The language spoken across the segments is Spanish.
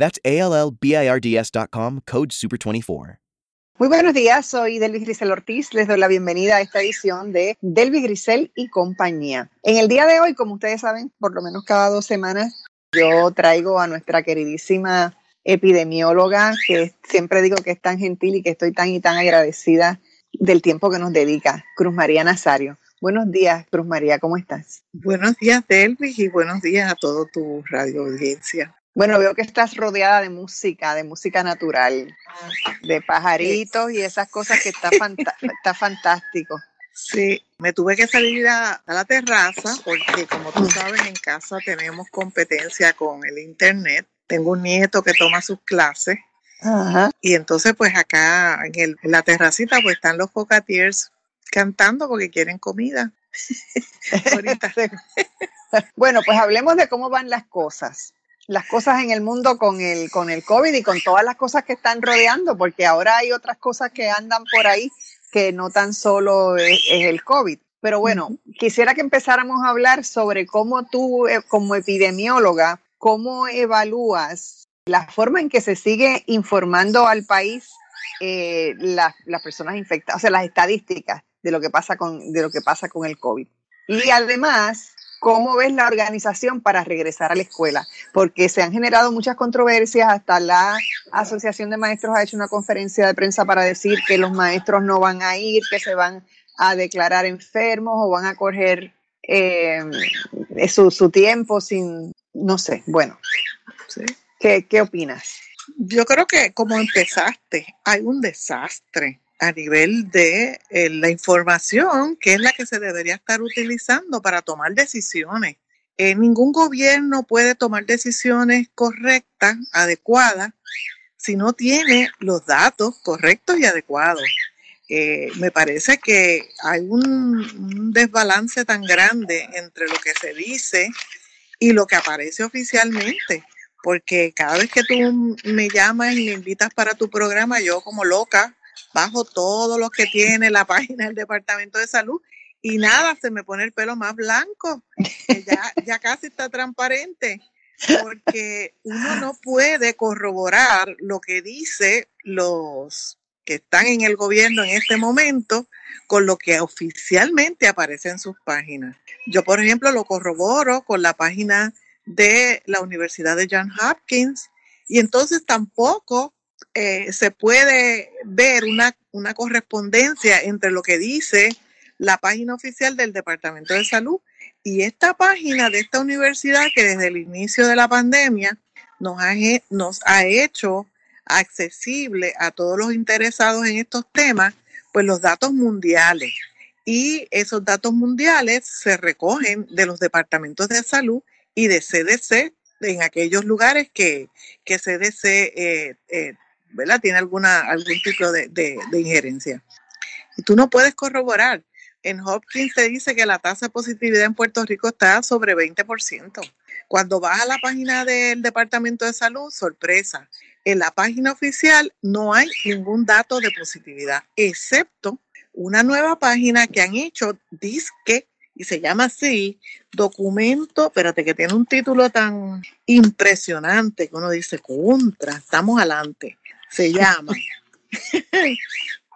That's ALLBIRDS.com, code SUPER24. Muy buenos días, soy Delvis Grisel Ortiz. Les doy la bienvenida a esta edición de Delvis Grisel y compañía. En el día de hoy, como ustedes saben, por lo menos cada dos semanas, yo traigo a nuestra queridísima epidemióloga, que siempre digo que es tan gentil y que estoy tan y tan agradecida del tiempo que nos dedica, Cruz María Nazario. Buenos días, Cruz María, ¿cómo estás? Buenos días, Delvis, y buenos días a todo tu radio audiencia. Bueno, veo que estás rodeada de música, de música natural, de pajaritos y esas cosas que está, está fantástico. Sí, me tuve que salir a, la terraza porque como tú sabes en casa tenemos competencia con el internet. Tengo un nieto que toma sus clases y entonces pues acá en, el, en la terracita pues están los cocatiers cantando porque quieren comida. bueno, pues hablemos de cómo van las cosas las cosas en el mundo con el, con el COVID y con todas las cosas que están rodeando, porque ahora hay otras cosas que andan por ahí que no tan solo es, el COVID. Pero bueno, quisiera que empezáramos a hablar sobre cómo tú, eh, como epidemióloga, cómo evalúas la forma en que se sigue informando al país eh, las, las personas infectadas, o sea, las estadísticas de lo que pasa con, de lo que pasa con el COVID. Y además, ¿Cómo ves la organización para regresar a la escuela? Porque se han generado muchas controversias, hasta la Asociación de Maestros ha hecho una conferencia de prensa para decir que los maestros no van a ir, que se van a declarar enfermos o van a coger eh, su, tiempo sin, no sé, bueno, ¿Qué, ¿qué opinas? Yo creo que como empezaste, hay un desastre a nivel de eh, la información, que es la que se debería estar utilizando para tomar decisiones. Eh, ningún gobierno puede tomar decisiones correctas, adecuadas, si no tiene los datos correctos y adecuados. Eh, me parece que hay un, desbalance tan grande entre lo que se dice y lo que aparece oficialmente porque cada vez que tú me llamas y me invitas para tu programa, yo como loca bajo todo lo que tiene la página del Departamento de Salud y nada, se me pone el pelo más blanco, ya, ya casi está transparente, porque uno no puede corroborar lo que dice los que están en el gobierno en este momento con lo que oficialmente aparece en sus páginas. Yo, por ejemplo, lo corroboro con la página de la Universidad de Johns Hopkins y entonces tampoco eh, se puede ver una, una correspondencia entre lo que dice la página oficial del Departamento de Salud y esta página de esta universidad que desde el inicio de la pandemia nos ha, nos ha hecho accesible a todos los interesados en estos temas, pues los datos mundiales. Y esos datos mundiales se recogen de los departamentos de salud y de CDC en aquellos lugares que, que CDC ¿verdad? Tiene alguna, algún tipo de, injerencia. Y tú no puedes corroborar. En Hopkins se dice que la tasa de positividad en Puerto Rico está sobre 20%. Cuando vas a la página del Departamento de Salud, sorpresa, en la página oficial no hay ningún dato de positividad, excepto una nueva página que han hecho, disque, y se llama así, documento, espérate que tiene un título tan impresionante que uno dice, contra, estamos adelante se llama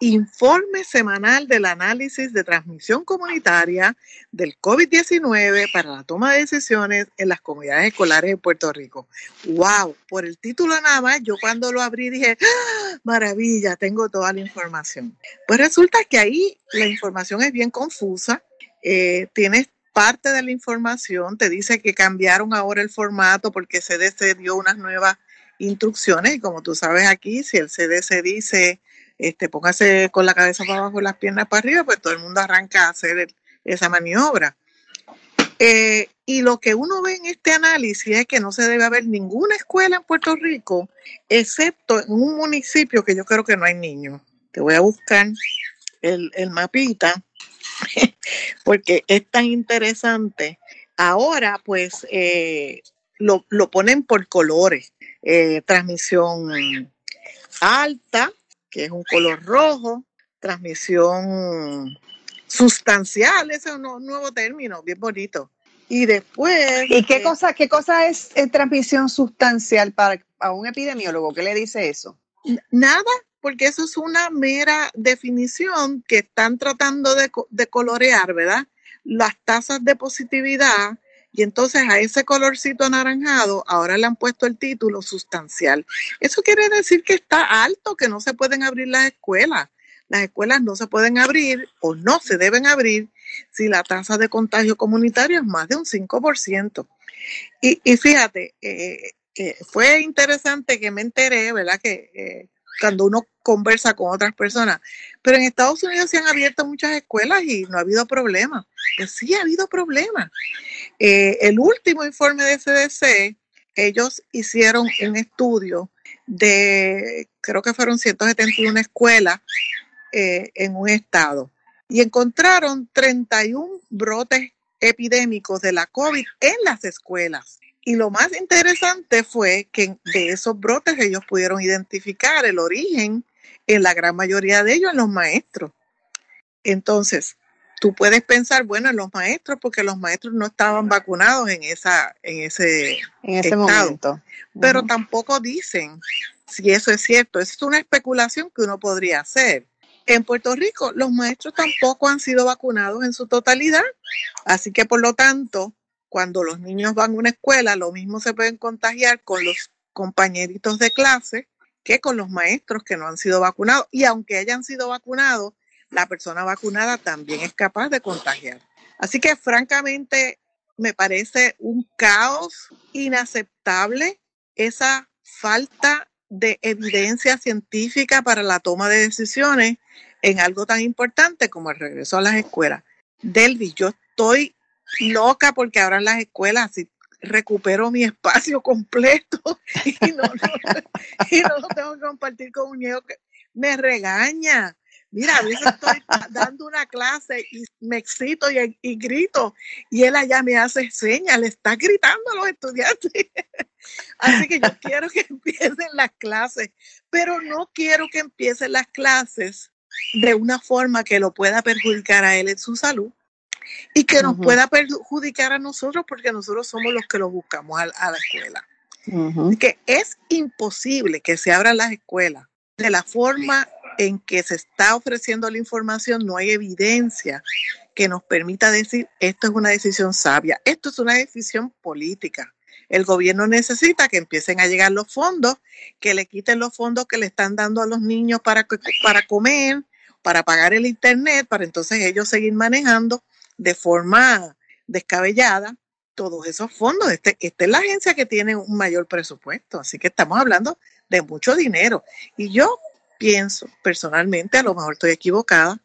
Informe Semanal del Análisis de Transmisión Comunitaria del COVID-19 para la toma de decisiones en las comunidades escolares de Puerto Rico. ¡Wow! Por el título nada más, yo cuando lo abrí dije, ¡Ah! maravilla, tengo toda la información. Pues resulta que ahí la información es bien confusa. Eh, tienes parte de la información, te dice que cambiaron ahora el formato porque CDC dio unas nuevas instrucciones y como tú sabes aquí, si el CDC dice, este, póngase con la cabeza para abajo y las piernas para arriba, pues todo el mundo arranca a hacer esa maniobra. Eh, y lo que uno ve en este análisis es que no se debe haber ninguna escuela en Puerto Rico, excepto en un municipio que yo creo que no hay niños. Te voy a buscar el, mapita, porque es tan interesante. Ahora, pues, eh, lo, ponen por colores. Eh, transmisión alta, que es un color rojo, transmisión sustancial, ese es un nuevo término, bien bonito. Y después... ¿Y qué, cosa, qué cosa es eh, transmisión sustancial para un epidemiólogo? ¿Qué le dice eso? Nada, porque eso es una mera definición que están tratando de, de colorear, ¿verdad? Las tasas de positividad y entonces a ese colorcito anaranjado ahora le han puesto el título sustancial. Eso quiere decir que está alto, que no se pueden abrir las escuelas. Las escuelas no se pueden abrir o no se deben abrir si la tasa de contagio comunitario es más de un 5%. Y, y fíjate, eh, eh, fue interesante que me enteré, ¿verdad? Que eh, cuando uno conversa con otras personas, pero en Estados Unidos se han abierto muchas escuelas y no ha habido problema. Pues sí ha habido problemas. el último informe de CDC, ellos hicieron un estudio de, creo que fueron 171 escuelas en un estado y encontraron 31 brotes epidémicos de la COVID en las escuelas. Y lo más interesante fue que de esos brotes ellos pudieron identificar el origen en la gran mayoría de ellos en los maestros. Entonces, tú puedes pensar, bueno, en los maestros, porque los maestros no estaban vacunados en, esa, en ese, en ese momento. Pero tampoco dicen si eso es cierto. Es una especulación que uno podría hacer. En Puerto Rico, los maestros tampoco han sido vacunados en su totalidad, así que por lo tanto, cuando los niños van a una escuela, lo mismo se pueden contagiar con los compañeritos de clase que con los maestros que no han sido vacunados. Y aunque hayan sido vacunados, la persona vacunada también es capaz de contagiar. Así que francamente me parece un caos inaceptable esa falta de evidencia científica para la toma de decisiones en algo tan importante como el regreso a las escuelas. Delvi, yo estoy loca porque ahora en las escuelas si recupero mi espacio completo y no, lo tengo que compartir con un niño que me regaña. Mira, a veces estoy dando una clase y me excito y, y, grito y él allá me hace señas, le está gritando a los estudiantes. Así que yo quiero que empiecen las clases, pero no quiero que empiecen las clases de una forma que lo pueda perjudicar a él en su salud y que nos pueda perjudicar a nosotros porque nosotros somos los que lo buscamos a, la escuela. Que es imposible que se abran las escuelas de la forma en que se está ofreciendo la información, no hay evidencia que nos permita decir esto es una decisión sabia, esto es una decisión política. El gobierno necesita que empiecen a llegar los fondos, que le quiten los fondos que le están dando a los niños para, para comer, para pagar el internet, para entonces ellos seguir manejando de forma descabellada todos esos fondos. Este, esta es la agencia que tiene un mayor presupuesto, así que estamos hablando de mucho dinero. Y yo pienso personalmente, a lo mejor estoy equivocada,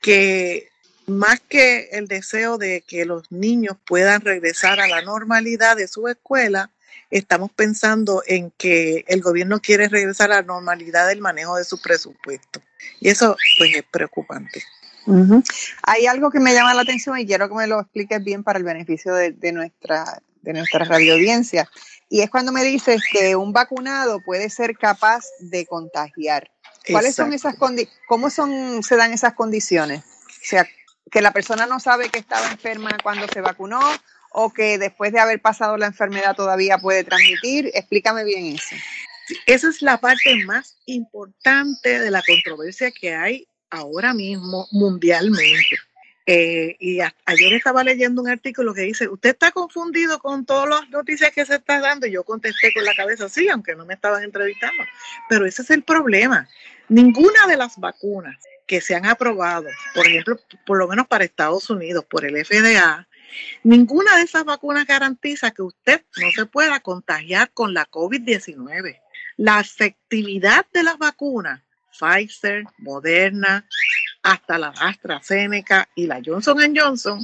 que más que el deseo de que los niños puedan regresar a la normalidad de su escuela, estamos pensando en que el gobierno quiere regresar a la normalidad del manejo de su presupuesto. Y eso pues es preocupante. Hay algo que me llama la atención y quiero que me lo expliques bien para el beneficio de, de nuestra, de nuestra radio audiencia. Y es cuando me dices que un vacunado puede ser capaz de contagiar. ¿Cuáles son esas? ¿Cómo son, se dan esas condiciones? O sea, que la persona no sabe que estaba enferma cuando se vacunó o que después de haber pasado la enfermedad todavía puede transmitir. Explícame bien eso. Esa es la parte más importante de la controversia que hay ahora mismo mundialmente. Eh, y ayer estaba leyendo un artículo que dice, usted está confundido con todas las noticias que se está dando. Y yo contesté con la cabeza, sí, aunque no me estaban entrevistando. Pero ese es el problema. Ninguna de las vacunas que se han aprobado, por ejemplo, por lo menos para Estados Unidos, por el FDA, ninguna de esas vacunas garantiza que usted no se pueda contagiar con la COVID-19. La efectividad de las vacunas, Pfizer, Moderna, hasta la AstraZeneca y la Johnson Johnson,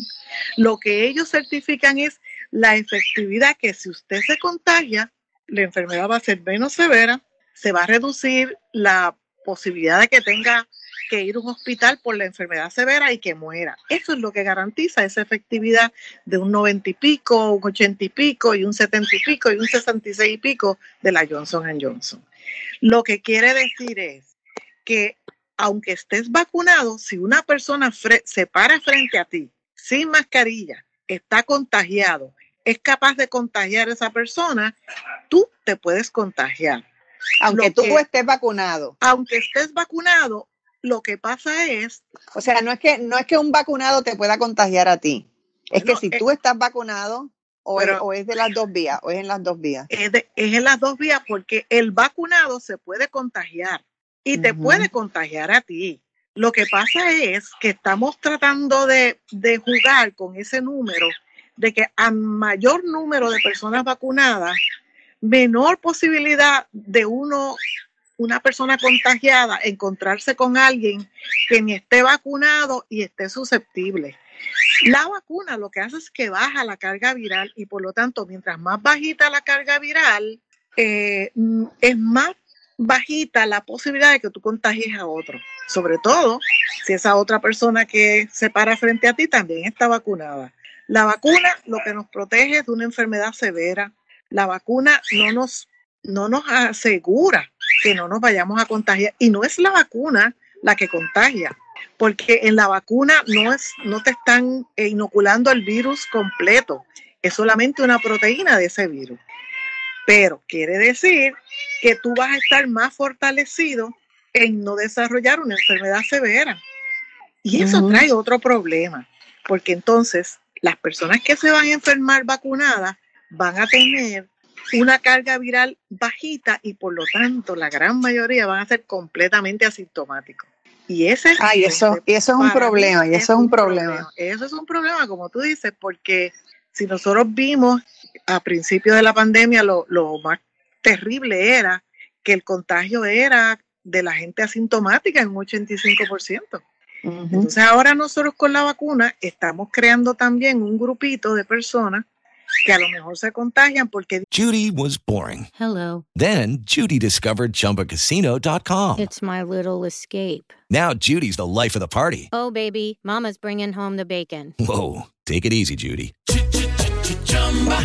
lo que ellos certifican es la efectividad que si usted se contagia, la enfermedad va a ser menos severa, se va a reducir la posibilidad de que tenga que ir a un hospital por la enfermedad severa y que muera. Eso es lo que garantiza esa efectividad de un 90 y pico, un 80 y pico, y un 70 y pico, y un 66 y pico de la Johnson Johnson. Lo que quiere decir es que aunque estés vacunado, si una persona se para frente a ti sin mascarilla, está contagiado, es capaz de contagiar a esa persona, tú te puedes contagiar. Aunque tú estés vacunado. Aunque estés vacunado, lo que pasa es. O sea, no es que, no es que un vacunado te pueda contagiar a ti. Es que si eh tú estás vacunado, o, es, de las dos vías, o es en las dos vías. Es, en las dos vías porque el vacunado se puede contagiar y te puede contagiar a ti. Lo que pasa es que estamos tratando de, de jugar con ese número de que a mayor número de personas vacunadas, menor posibilidad de uno una persona contagiada encontrarse con alguien que ni esté vacunado y esté susceptible. La vacuna lo que hace es que baja la carga viral y por lo tanto, mientras más bajita la carga viral, eh, es más bajita la posibilidad de que tú contagies a otro. Sobre todo si esa otra persona que se para frente a ti también está vacunada. La vacuna lo que nos protege es de una enfermedad severa. La vacuna no nos, no nos asegura que no nos vayamos a contagiar. Y no es la vacuna la que contagia, porque en la vacuna no, es, no te están inoculando el virus completo, es solamente una proteína de ese virus. Pero quiere decir que tú vas a estar más fortalecido en no desarrollar una enfermedad severa. Y eso trae otro problema, porque entonces las personas que se van a enfermar vacunadas van a tener una carga viral bajita y por lo tanto la gran mayoría van a ser completamente asintomáticos. Y ese Ay, eso, eso es un problema, y eso es un problema. Eso es un problema, como tú dices, porque si nosotros vimos a principios de la pandemia lo, más terrible era que el contagio era de la gente asintomática en un 85%. Entonces ahora nosotros con la vacuna estamos creando también un grupito de personas que a lo mejor se contagian porque Judy was boring. Hello. Then Judy discovered chumbacasino.com. It's my little escape. Now Judy's the life of the party. Oh baby, mama's bringing home the bacon. Whoa, take it easy, Judy.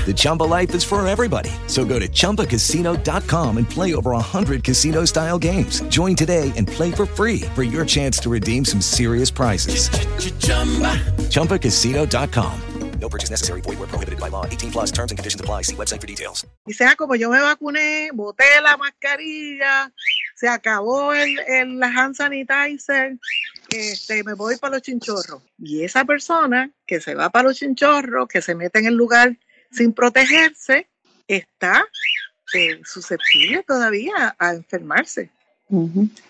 The Chumba life is for everybody. So go to ChumbaCasino.com and play over 100 casino style games. Join today and play for free for your chance to redeem some serious prizes. Ch-ch-chumba. ChumbaCasino.com. No purchase necessary. Void where prohibited by law. 18 plus terms and conditions apply. See website for details. Y sea ah, como yo me vacuné, boté la mascarilla, se acabó el, el hand sanitizer, este, me voy para los chinchorros. Y esa persona que se va para los chinchorros, que se mete en el lugar sin protegerse, está eh, susceptible todavía a enfermarse.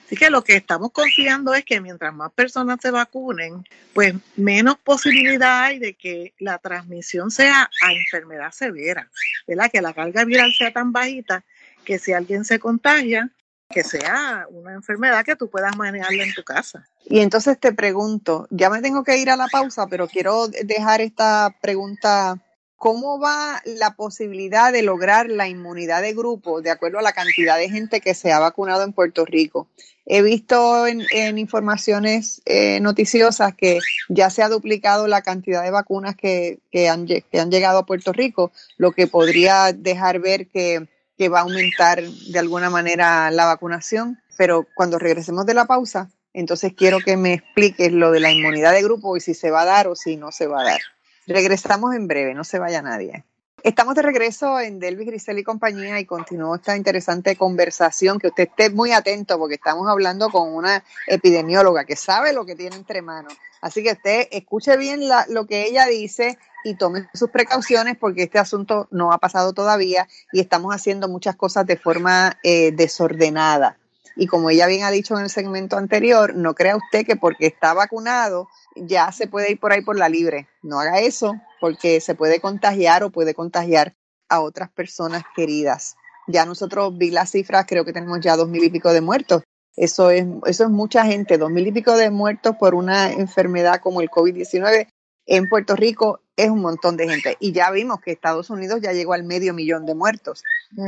Así que lo que estamos confiando es que mientras más personas se vacunen, pues menos posibilidad hay de que la transmisión sea a enfermedad severa, ¿verdad? Que la carga viral sea tan bajita que si alguien se contagia, que sea una enfermedad que tú puedas manejarla en tu casa. Y entonces te pregunto, ya me tengo que ir a la pausa, pero quiero dejar esta pregunta ¿Cómo va la posibilidad de lograr la inmunidad de grupo de acuerdo a la cantidad de gente que se ha vacunado en Puerto Rico? He visto en, informaciones eh, noticiosas que ya se ha duplicado la cantidad de vacunas que, han, llegado a Puerto Rico, lo que podría dejar ver que, que va a aumentar de alguna manera la vacunación. Pero cuando regresemos de la pausa, entonces quiero que me expliques lo de la inmunidad de grupo y si se va a dar o si no se va a dar. Regresamos en breve, no se vaya nadie. Estamos de regreso en Delvis Grisel y compañía y continúo esta interesante conversación. Que usted esté muy atento porque estamos hablando con una epidemióloga que sabe lo que tiene entre manos. Así que usted escuche bien lo que ella dice y tome sus precauciones porque este asunto no ha pasado todavía y estamos haciendo muchas cosas de forma eh, desordenada. Y como ella bien ha dicho en el segmento anterior, no crea usted que porque está vacunado ya se puede ir por ahí por la libre. No haga eso porque se puede contagiar o puede contagiar a otras personas queridas. Ya nosotros vi las cifras, creo que tenemos ya dos mil y pico de muertos. Eso es, eso es mucha gente, dos mil y pico de muertos por una enfermedad como el COVID-19 en Puerto Rico es un montón de gente. Y ya vimos que Estados Unidos ya llegó al medio millón de muertos.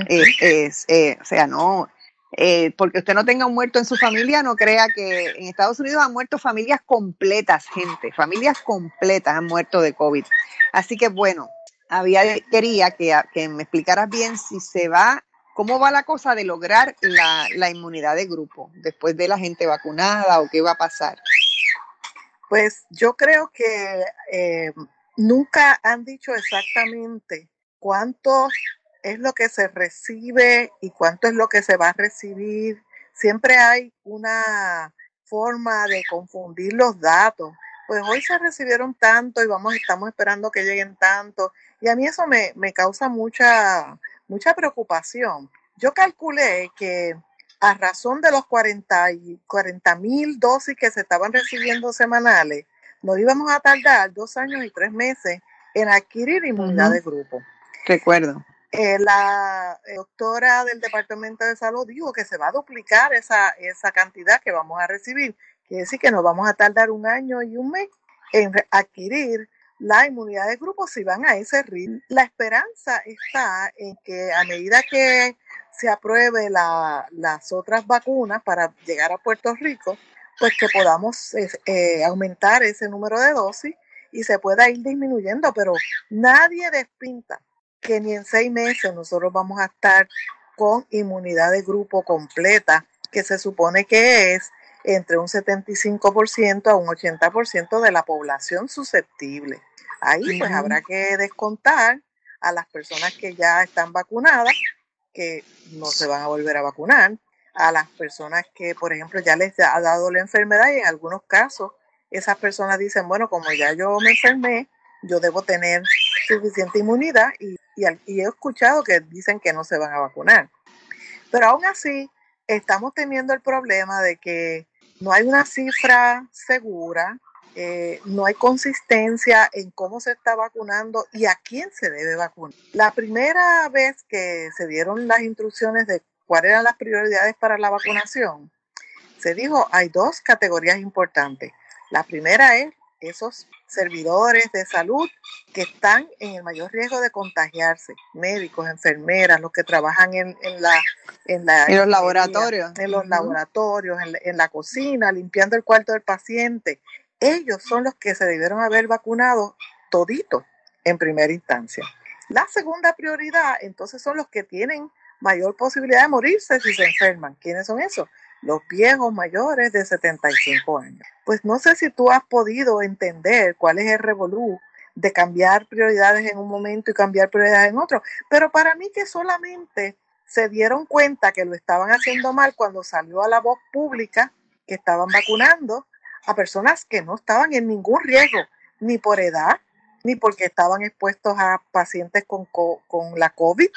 Eh, es, eh, o sea, no, eh, porque usted no tenga un muerto en su familia, no crea que en Estados Unidos han muerto familias completas, gente, familias completas han muerto de COVID. Así que bueno, había, quería que, me explicaras bien si se va, cómo va la cosa de lograr la, inmunidad de grupo después de la gente vacunada o qué va a pasar. Pues yo creo que eh, nunca han dicho exactamente cuánto es lo que se recibe y cuánto es lo que se va a recibir. Siempre hay una forma de confundir los datos. Pues hoy se recibieron tanto y vamos, estamos esperando que lleguen tanto. Y a mí eso me, me causa mucha, mucha preocupación. Yo calculé que a razón de los 40 mil dosis que se estaban recibiendo semanales, nos íbamos a tardar dos años y tres meses en adquirir inmunidad de grupo. Recuerdo. Eh, la doctora del Departamento de Salud dijo que se va a duplicar esa, esa cantidad que vamos a recibir. Quiere decir que nos vamos a tardar un año y un mes en adquirir la inmunidad de grupo si van a ese ritmo. La esperanza está en que a medida que se apruebe las otras vacunas para llegar a Puerto Rico, pues que podamos eh, aumentar ese número de dosis y se pueda ir disminuyendo, pero nadie despinta que ni en seis meses nosotros vamos a estar con inmunidad de grupo completa, que se supone que es entre un 75% a un 80% de la población susceptible. Ahí pues habrá que descontar a las personas que ya están vacunadas que no se van a volver a vacunar, a las personas que, por ejemplo, ya les ha dado la enfermedad y en algunos casos esas personas dicen, bueno, como ya yo me enfermé, yo debo tener suficiente inmunidad y, y, he escuchado que dicen que no se van a vacunar. Pero aún así, estamos teniendo el problema de que no hay una cifra segura, eh, no hay consistencia en cómo se está vacunando y a quién se debe vacunar. La primera vez que se dieron las instrucciones de cuáles eran las prioridades para la vacunación, se dijo hay dos categorías importantes. La primera es esos servidores de salud que están en el mayor riesgo de contagiarse, médicos, enfermeras, los que trabajan en, la, en, los laboratorios. En los laboratorios, en la cocina, limpiando el cuarto del paciente, ellos son los que se debieron haber vacunado todito en primera instancia. La segunda prioridad, entonces, son los que tienen mayor posibilidad de morirse si se enferman. ¿Quiénes son esos? Los viejos mayores de 75 años. Pues no sé si tú has podido entender cuál es el revolú de cambiar prioridades en un momento y cambiar prioridades en otro, pero para mí que solamente se dieron cuenta que lo estaban haciendo mal cuando salió a la voz pública que estaban vacunando a personas que no estaban en ningún riesgo, ni por edad, ni porque estaban expuestos a pacientes con, con la COVID,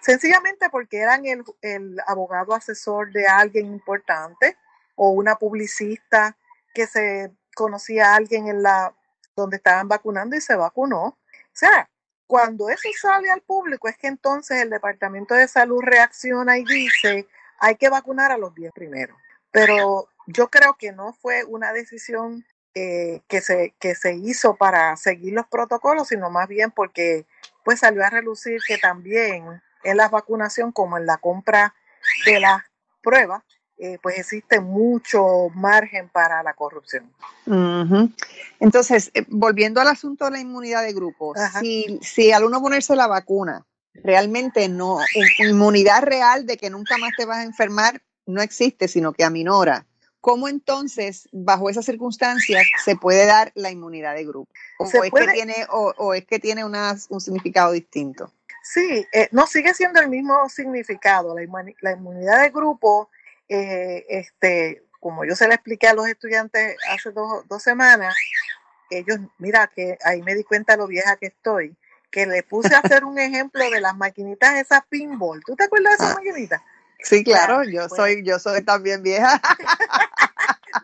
sencillamente porque eran el, el, abogado asesor de alguien importante o una publicista que se conocía a alguien en la donde estaban vacunando y se vacunó. O sea, cuando eso sale al público es que entonces el Departamento de Salud reacciona y dice, hay que vacunar a los 10 primeros. Pero yo creo que no fue una decisión eh, que, se, que se hizo para seguir los protocolos, sino más bien porque pues salió a relucir que también en la vacunación como en la compra de las pruebas, eh, pues existe mucho margen para la corrupción. Entonces, eh, volviendo al asunto de la inmunidad de grupo, si, si al uno ponerse la vacuna, realmente no, inmunidad real de que nunca más te vas a enfermar no existe, sino que aminora. ¿Cómo entonces, bajo esas circunstancias, se puede dar la inmunidad de grupo? ¿O, es, que tiene, o, es que tiene un significado distinto? Sí, eh, no sigue siendo el mismo significado. La, inmunidad de grupo, eh, este, como yo se le expliqué a los estudiantes hace dos, dos semanas, ellos, mira, que ahí me di cuenta lo vieja que estoy, que le puse a hacer un ejemplo de las maquinitas esas pinball. ¿Tú te acuerdas de esas maquinitas? Sí, claro, yo soy, yo soy también vieja.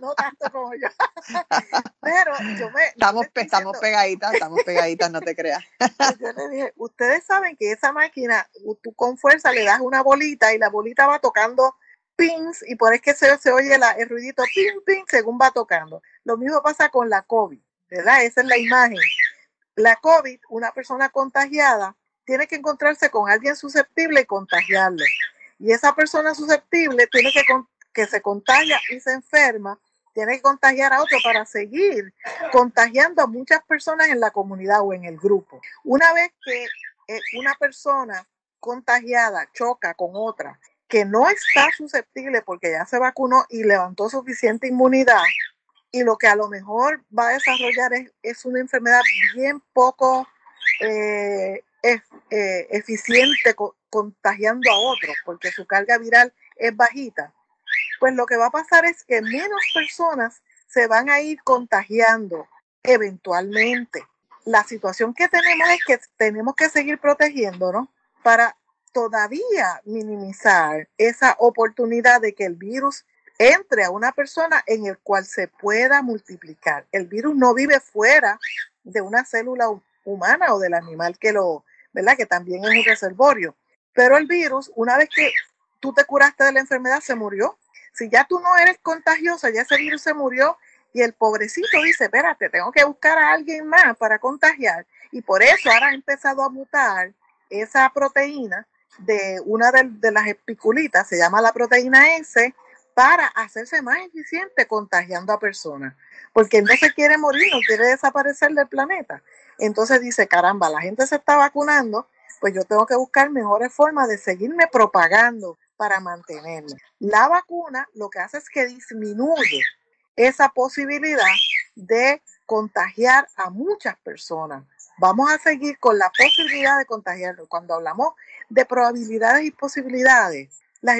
no tanto como yo. Pero yo me. Estamos, estamos pegaditas, estamos pegaditas, no te creas. yo le dije, ustedes saben que esa máquina, tú con fuerza le das una bolita y la bolita va tocando pins y por es que se, se oye la, el ruidito ping, ping, según va tocando. Lo mismo pasa con la COVID, ¿verdad? Esa es la imagen. La COVID, una persona contagiada, tiene que encontrarse con alguien susceptible y contagiarle. Y esa persona susceptible tiene que, que se contagia y se enferma, tiene que contagiar a otro para seguir contagiando a muchas personas en la comunidad o en el grupo. Una vez que eh, una persona contagiada choca con otra que no está susceptible porque ya se vacunó y levantó suficiente inmunidad y lo que a lo mejor va a desarrollar es, una enfermedad bien poco eh, eh, eficiente contagiando a otros porque su carga viral es bajita, pues lo que va a pasar es que menos personas se van a ir contagiando eventualmente. La situación que tenemos es que tenemos que seguir protegiéndonos para todavía minimizar esa oportunidad de que el virus entre a una persona en el cual se pueda multiplicar. El virus no vive fuera de una célula humana o del animal que lo, ¿verdad? Que también es un reservorio. Pero el virus, una vez que tú te curaste de la enfermedad, se murió. Si ya tú no eres contagiosa, ya ese virus se murió y el pobrecito dice, espérate, tengo que buscar a alguien más para contagiar. Y por eso ahora ha empezado a mutar esa proteína de una de, las espiculitas, se llama la proteína S, para hacerse más eficiente contagiando a personas. Porque no se quiere morir, no quiere desaparecer del planeta. Entonces dice, caramba, la gente se está vacunando, pues yo tengo que buscar mejores formas de seguirme propagando para mantenerme. La vacuna lo que hace es que disminuye esa posibilidad de contagiar a muchas personas. Vamos a seguir con la posibilidad de contagiarlo. Cuando hablamos de probabilidades y posibilidades, la,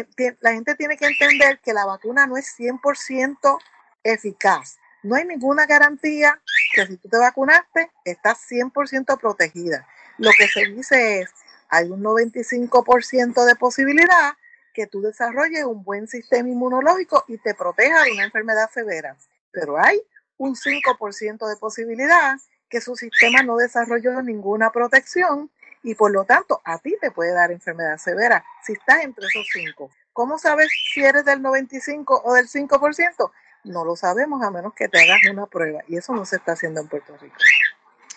gente tiene que entender que la vacuna no es 100% eficaz. No hay ninguna garantía que si tú te vacunaste, estás 100% protegida. Lo que se dice es, hay un 95% de posibilidad que tú desarrolles un buen sistema inmunológico y te proteja de una enfermedad severa. Pero hay un 5% de posibilidad que su sistema no desarrolló ninguna protección y por lo tanto a ti te puede dar enfermedad severa si estás entre esos cinco. ¿Cómo sabes si eres del 95 o del 5%? No lo sabemos a menos que te hagas una prueba y eso no se está haciendo en Puerto Rico.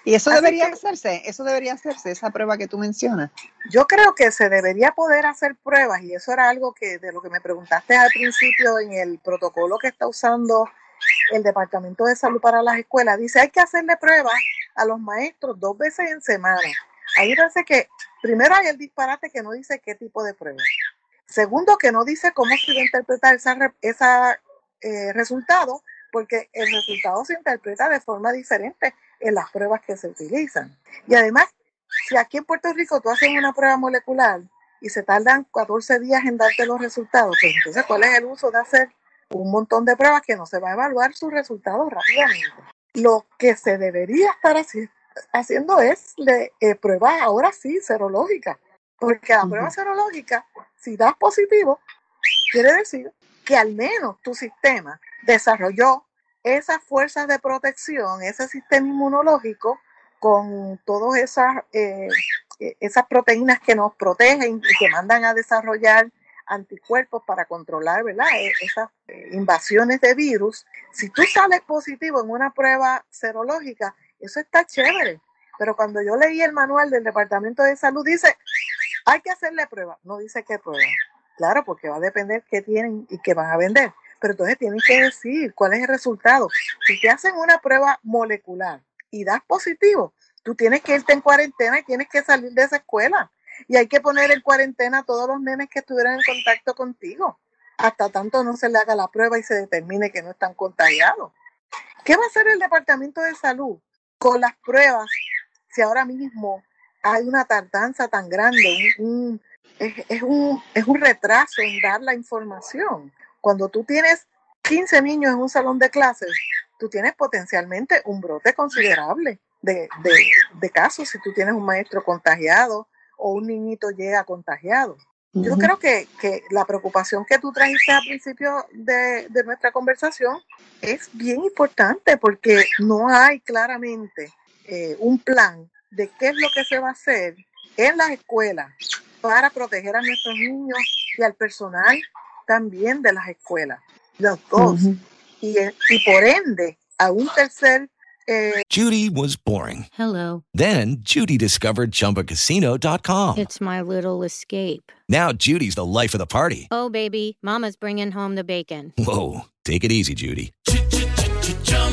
Y eso debería hacerse, eso debería hacerse, esa prueba que tú mencionas. Yo creo que se debería poder hacer pruebas y eso era algo que de lo que me preguntaste al principio en el protocolo que está usando el Departamento de Salud para las escuelas. Dice, hay que hacerle pruebas a los maestros dos veces en semana. Ahí parece que primero hay el disparate que no dice qué tipo de prueba. Segundo, que no dice cómo se va a interpretar ese esa, eh, resultado, porque el resultado se interpreta de forma diferente en las pruebas que se utilizan. Y además, si aquí en Puerto Rico tú haces una prueba molecular y se tardan 14 días en darte los resultados, pues entonces, ¿cuál es el uso de hacer un montón de pruebas que no se va a evaluar sus resultados rápidamente? Lo que se debería estar haciendo haciendo es eh, pruebas ahora sí serológicas, porque la prueba serológica, si das positivo, quiere decir que al menos tu sistema desarrolló esas fuerzas de protección, ese sistema inmunológico con todas esas, eh, eh, esas proteínas que nos protegen y que mandan a desarrollar anticuerpos para controlar ¿verdad? E, esas invasiones de virus. Si tú sales positivo en una prueba serológica, eso está chévere. Pero cuando yo leí el manual del Departamento de Salud, dice, hay que hacerle prueba. No dice qué prueba. Claro, porque va a depender qué tienen y qué van a vender. Pero entonces tienen que decir cuál es el resultado. Si te hacen una prueba molecular y das positivo, tú tienes que irte en cuarentena y tienes que salir de esa escuela. Y hay que poner en cuarentena a todos los nenes que estuvieran en contacto contigo. Hasta tanto no se le haga la prueba y se determine que no están contagiados. ¿Qué va a hacer el Departamento de Salud? con las pruebas, si ahora mismo hay una tardanza tan grande, es, un, es un retraso en dar la información. Cuando tú tienes 15 niños en un salón de clases, tú tienes potencialmente un brote considerable de, casos si tú tienes un maestro contagiado o un niñito llega contagiado. Yo creo que, la preocupación que tú trajiste al principio de, nuestra conversación es bien importante porque no hay claramente eh, un plan de qué es lo que se va a hacer en las escuelas para proteger a nuestros niños y al personal también de las escuelas, los dos. y, y por ende, a un tercer eh, Judy was boring. Hello. Then Judy discovered ChumbaCasino.com. It's my little escape. Now Judy's the life of the party. Oh, baby, Mama's bringing home the bacon. Whoa, take it easy, Judy.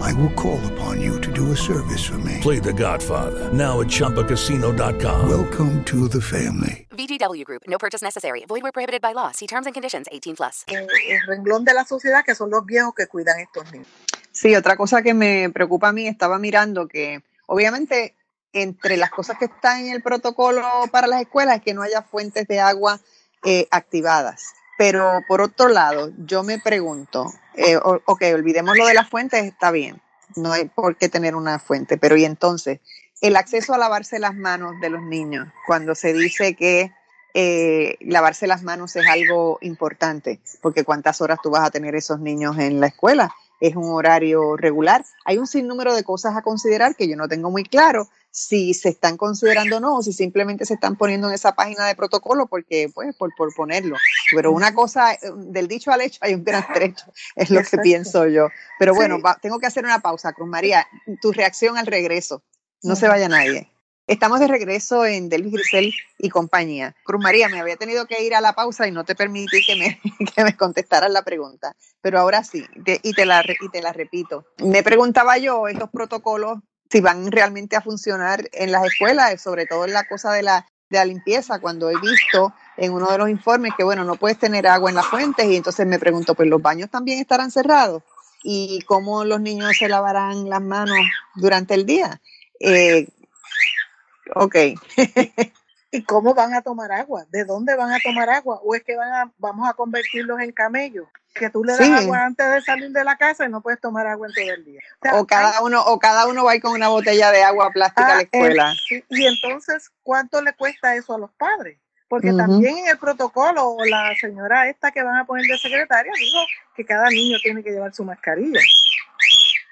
I will call upon you to do a service for me. Play The Godfather now at ChumbaCasino.com. Welcome to the family. VGW Group. No purchase necessary. Void where prohibited by law. See terms and conditions. 18 plus. el renglón de la sociedad que son los viejos que cuidan estos niños. Sí, otra cosa que me preocupa a mí, estaba mirando que obviamente entre las cosas que están en el protocolo para las escuelas es que no haya fuentes de agua eh, activadas. Pero por otro lado, yo me pregunto, eh, ok, olvidemos lo de las fuentes, está bien, no hay por qué tener una fuente, pero y entonces, el acceso a lavarse las manos de los niños, cuando se dice que eh, lavarse las manos es algo importante, porque cuántas horas tú vas a tener esos niños en la escuela, es un horario regular. Hay un sinnúmero de cosas a considerar que yo no tengo muy claro si se están considerando o no, o si simplemente se están poniendo en esa página de protocolo porque, pues, por, por ponerlo. Pero una cosa, eh, del dicho al hecho hay un gran trecho, es lo que pienso yo. Pero bueno, Sí. va- tengo que hacer una pausa, Cruz María. Tu reacción al regreso. No se vaya nadie. Estamos de regreso en Delvis Grisel y compañía. Cruz María, me había tenido que ir a la pausa y no te permití que me, que me contestaras la pregunta. Pero ahora sí, y, te la, y te la repito. Me preguntaba yo estos protocolos si van realmente a funcionar en las escuelas, sobre todo en la cosa de la, de la limpieza, cuando he visto en uno de los informes que, bueno, no puedes tener agua en las fuentes y entonces me pregunto, pues los baños también estarán cerrados y cómo los niños se lavarán las manos durante el día. Eh, ok, ¿Y cómo van a tomar agua? ¿De dónde van a tomar agua? ¿O es que van a, vamos a convertirlos en camellos? Que tú le das Sí. agua antes de salir de la casa y no puedes tomar agua en todo el día. O sea, o cada uno, o cada uno va a ir con una botella de agua plástica a la Ah, escuela. eh, y, y entonces, ¿cuánto le cuesta eso a los padres? Porque también en el protocolo, o la señora esta que van a poner de secretaria dijo que cada niño tiene que llevar su mascarilla.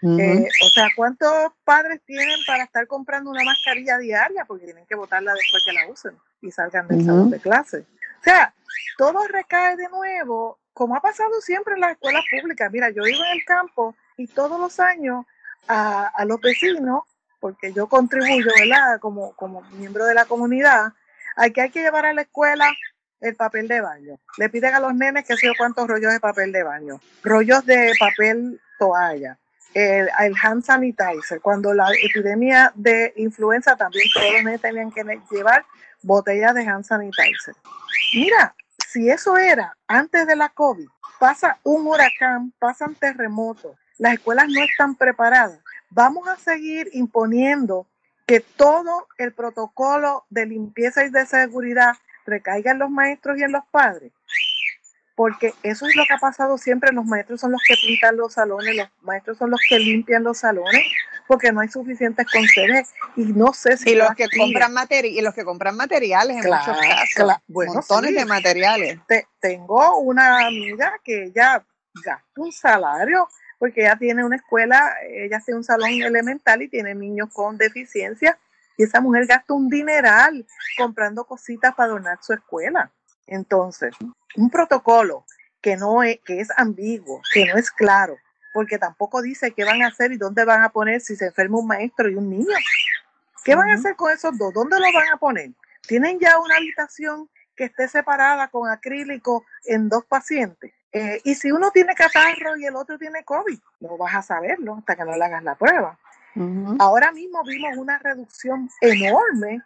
Eh, o sea, ¿cuántos padres tienen para estar comprando una mascarilla diaria? Porque tienen que botarla después que la usen y salgan del salón de clase. O sea, todo recae de nuevo, como ha pasado siempre en las escuelas públicas. Mira, yo vivo en el campo y todos los años a, a los vecinos, porque yo contribuyo, ¿verdad? Como, como miembro de la comunidad, hay que hay que llevar a la escuela el papel de baño. Le piden a los nenes que sé yo cuántos rollos de papel de baño, rollos de papel toalla, el, el hand sanitizer. Cuando la epidemia de influenza también todos los nenes tenían que llevar botellas de hand sanitizer. Mira, si eso era antes de la COVID, pasa un huracán, pasan terremotos, las escuelas no están preparadas. Vamos a seguir imponiendo que todo el protocolo de limpieza y de seguridad recaiga en los maestros y en los padres. Porque eso es lo que ha pasado siempre. Los maestros son los que pintan los salones, los maestros son los que limpian los salones, porque no hay suficientes conserjes. Y no sé si y los que compran y los que compran materiales en Claro, muchos casos, claro. Bueno, montones sí. de materiales. te- tengo una amiga que ella gasta un salario porque ella tiene una escuela, ella tiene un salón elemental y tiene niños con deficiencia y esa mujer gasta un dineral comprando cositas para adornar su escuela. Entonces, un protocolo que no es, que es ambiguo, que no es claro, porque tampoco dice qué van a hacer y dónde van a poner si se enferma un maestro y un niño. ¿Qué van a hacer con esos dos? ¿Dónde los van a poner? ¿Tienen ya una habitación que esté separada con acrílico en dos pacientes? Eh, y si uno tiene catarro y el otro tiene COVID, no vas a saberlo hasta que no le hagas la prueba. Ahora mismo vimos una reducción enorme en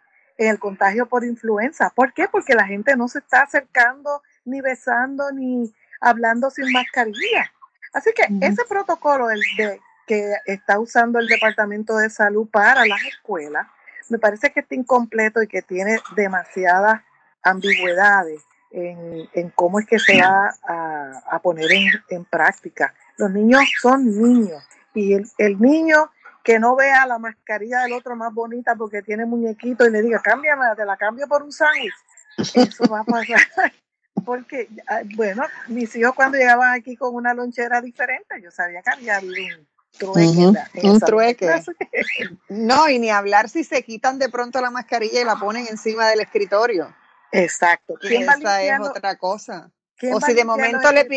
el contagio por influenza. ¿Por qué? Porque la gente no se está acercando, ni besando, ni hablando sin mascarilla. Así que ese protocolo de que está usando el Departamento de Salud para las escuelas, me parece que está incompleto y que tiene demasiadas ambigüedades en, en cómo es que se va a, a poner en, en, práctica. Los niños son niños y el, el, niño que no vea la mascarilla del otro más bonita porque tiene muñequito y le diga, cámbiame, te la cambio por un sándwich, eso va a pasar. Porque, bueno, mis hijos cuando llegaban aquí con una lonchera diferente, yo sabía que había habido un trueque. Uh -huh. un trueque. No, y ni hablar si se quitan de pronto la mascarilla y la ponen encima del escritorio. Exacto. ¿Quién Esa es otra cosa. O si de momento le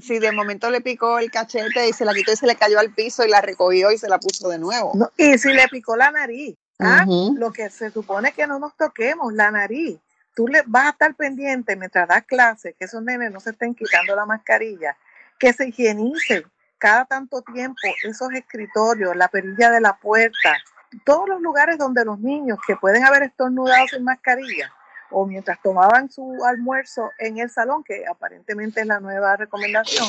si de momento le picó el cachete y se la quitó y se le cayó al piso y la recogió y se la puso de nuevo. No, y si le picó la nariz, ¿ah? uh -huh. lo que se supone que no nos toquemos, la nariz. Tú le vas a estar pendiente mientras das clases, que esos nenes no se estén quitando la mascarilla, que se higienicen cada tanto tiempo esos escritorios, la perilla de la puerta, todos los lugares donde los niños que pueden haber estornudado sin mascarilla o mientras tomaban su almuerzo en el salón, que aparentemente es la nueva recomendación,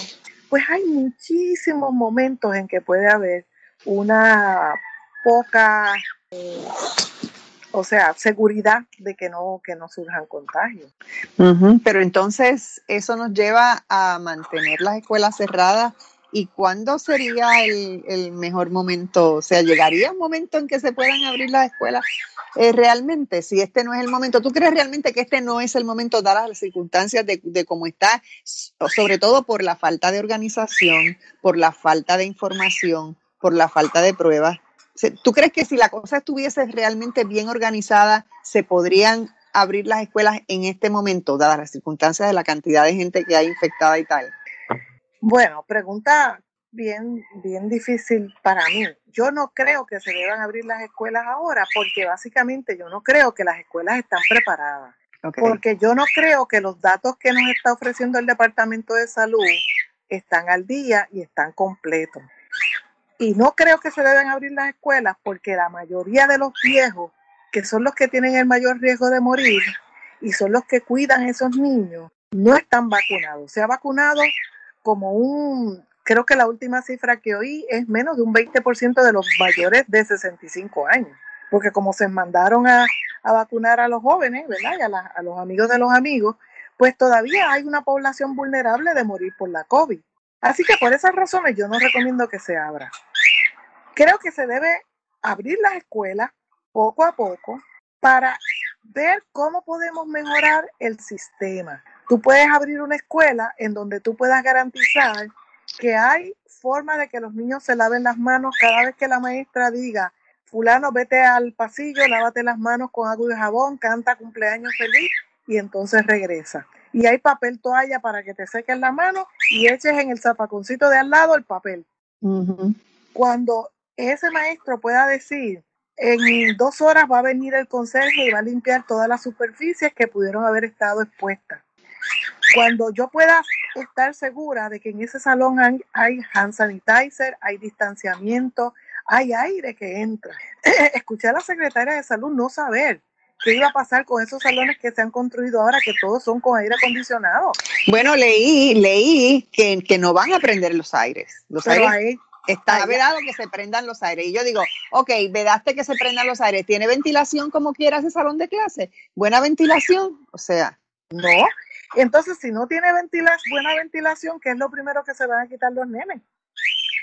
pues hay muchísimos momentos en que puede haber una poca, eh, o sea, seguridad de que no, que no surjan contagios. Pero entonces eso nos lleva a mantener las escuelas cerradas ¿Y cuándo sería el, el, mejor momento? O sea, ¿llegaría un momento en que se puedan abrir las escuelas eh, realmente? Si este no es el momento, ¿tú crees realmente que este no es el momento, dadas las circunstancias de, de cómo está, sobre todo por la falta de organización, por la falta de información, por la falta de pruebas? ¿Tú crees que si la cosa estuviese realmente bien organizada, se podrían abrir las escuelas en este momento, dadas las circunstancias de la cantidad de gente que hay infectada y tal? Bueno, pregunta bien, bien difícil para mí. Yo no creo que se deban abrir las escuelas ahora porque básicamente yo no creo que las escuelas están preparadas. Okay. Porque yo no creo que los datos que nos está ofreciendo el Departamento de Salud están al día y están completos. Y no creo que se deben abrir las escuelas porque la mayoría de los viejos, que son los que tienen el mayor riesgo de morir y son los que cuidan a esos niños, no están vacunados. Se ha vacunado como un, creo que la última cifra que oí es menos de un 20% de los mayores de 65 años, porque como se mandaron a, a vacunar a los jóvenes, ¿verdad? Y a, a, los amigos de los amigos, pues todavía hay una población vulnerable de morir por la COVID. Así que por esas razones yo no recomiendo que se abra. Creo que se debe abrir las escuelas poco a poco para ver cómo podemos mejorar el sistema. Tú puedes abrir una escuela en donde tú puedas garantizar que hay forma de que los niños se laven las manos cada vez que la maestra diga, fulano, vete al pasillo, lávate las manos con agua y jabón, canta cumpleaños feliz y entonces regresa. Y hay papel toalla para que te seques la mano y eches en el zapaconcito de al lado el papel. Uh -huh. Cuando ese maestro pueda decir, en dos horas va a venir el conserje y va a limpiar todas las superficies que pudieron haber estado expuestas. Cuando yo pueda estar segura de que en ese salón hay, hay hand sanitizer, hay distanciamiento, hay aire que entra. Escuché a la secretaria de salud no saber qué iba a pasar con esos salones que se han construido ahora, que todos son con aire acondicionado. Bueno, leí, leí que, que no van a prender los aires. Los Pero aires ahí, está vedado que se prendan los aires. Y yo digo, ok, vedaste que se prendan los aires. ¿Tiene ventilación como quiera ese salón de clase? ¿Buena ventilación? O sea. No. Entonces, si no tiene buena ventilación, ¿qué es lo primero que se van a quitar los nenes?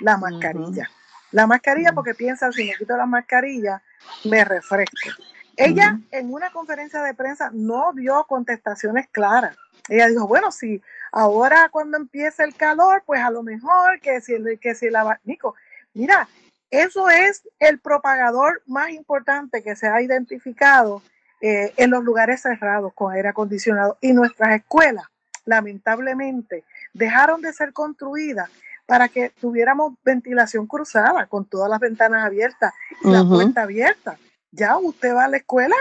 La mascarilla. Uh -huh. La mascarilla, porque piensan, si me quito la mascarilla, me refresco. Ella, uh -huh. en una conferencia de prensa, no dio contestaciones claras. Ella dijo, bueno, si ahora cuando empiece el calor, pues a lo mejor que si, que si el abanico. Mira, eso es el propagador más importante que se ha identificado eh, en los lugares cerrados con aire acondicionado. Y nuestras escuelas, lamentablemente, dejaron de ser construidas para que tuviéramos ventilación cruzada, con todas las ventanas abiertas y uh -huh. la puerta abierta. Ya usted va a la escuela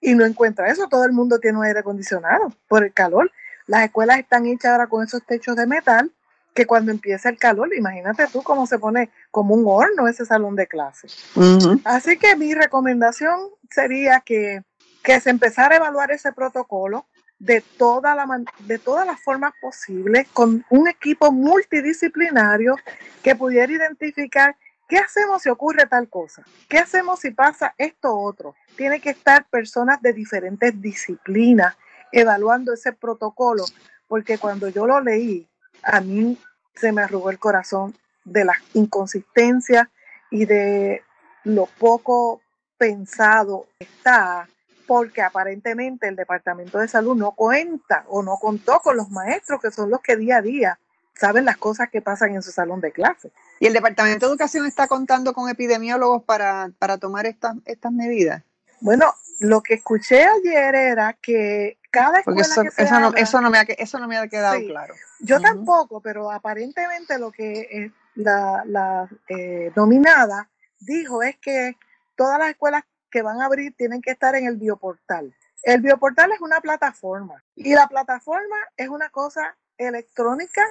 y no encuentra eso. Todo el mundo tiene un aire acondicionado por el calor. Las escuelas están hechas ahora con esos techos de metal que cuando empieza el calor, imagínate tú cómo se pone como un horno ese salón de clase. Uh -huh. Así que mi recomendación sería que, que se empezara a evaluar ese protocolo de, toda la, de todas las formas posibles con un equipo multidisciplinario que pudiera identificar ¿Qué hacemos si ocurre tal cosa? ¿Qué hacemos si pasa esto otro? Tiene que estar personas de diferentes disciplinas evaluando ese protocolo, porque cuando yo lo leí, a mí se me arrugó el corazón de las inconsistencias y de lo poco pensado está, porque aparentemente el Departamento de Salud no cuenta o no contó con los maestros, que son los que día a día saben las cosas que pasan en su salón de clase. ¿Y el Departamento de Educación está contando con epidemiólogos para, para tomar estas, estas medidas? Bueno, lo que escuché ayer era que cada escuela eso, que se eso, no, abra- eso, no me ha, eso no me ha quedado Sí. claro. Yo tampoco, pero aparentemente lo que eh, la, la, eh, nominada dijo es que todas las escuelas que van a abrir tienen que estar en el bioportal. El bioportal es una plataforma y la plataforma es una cosa electrónica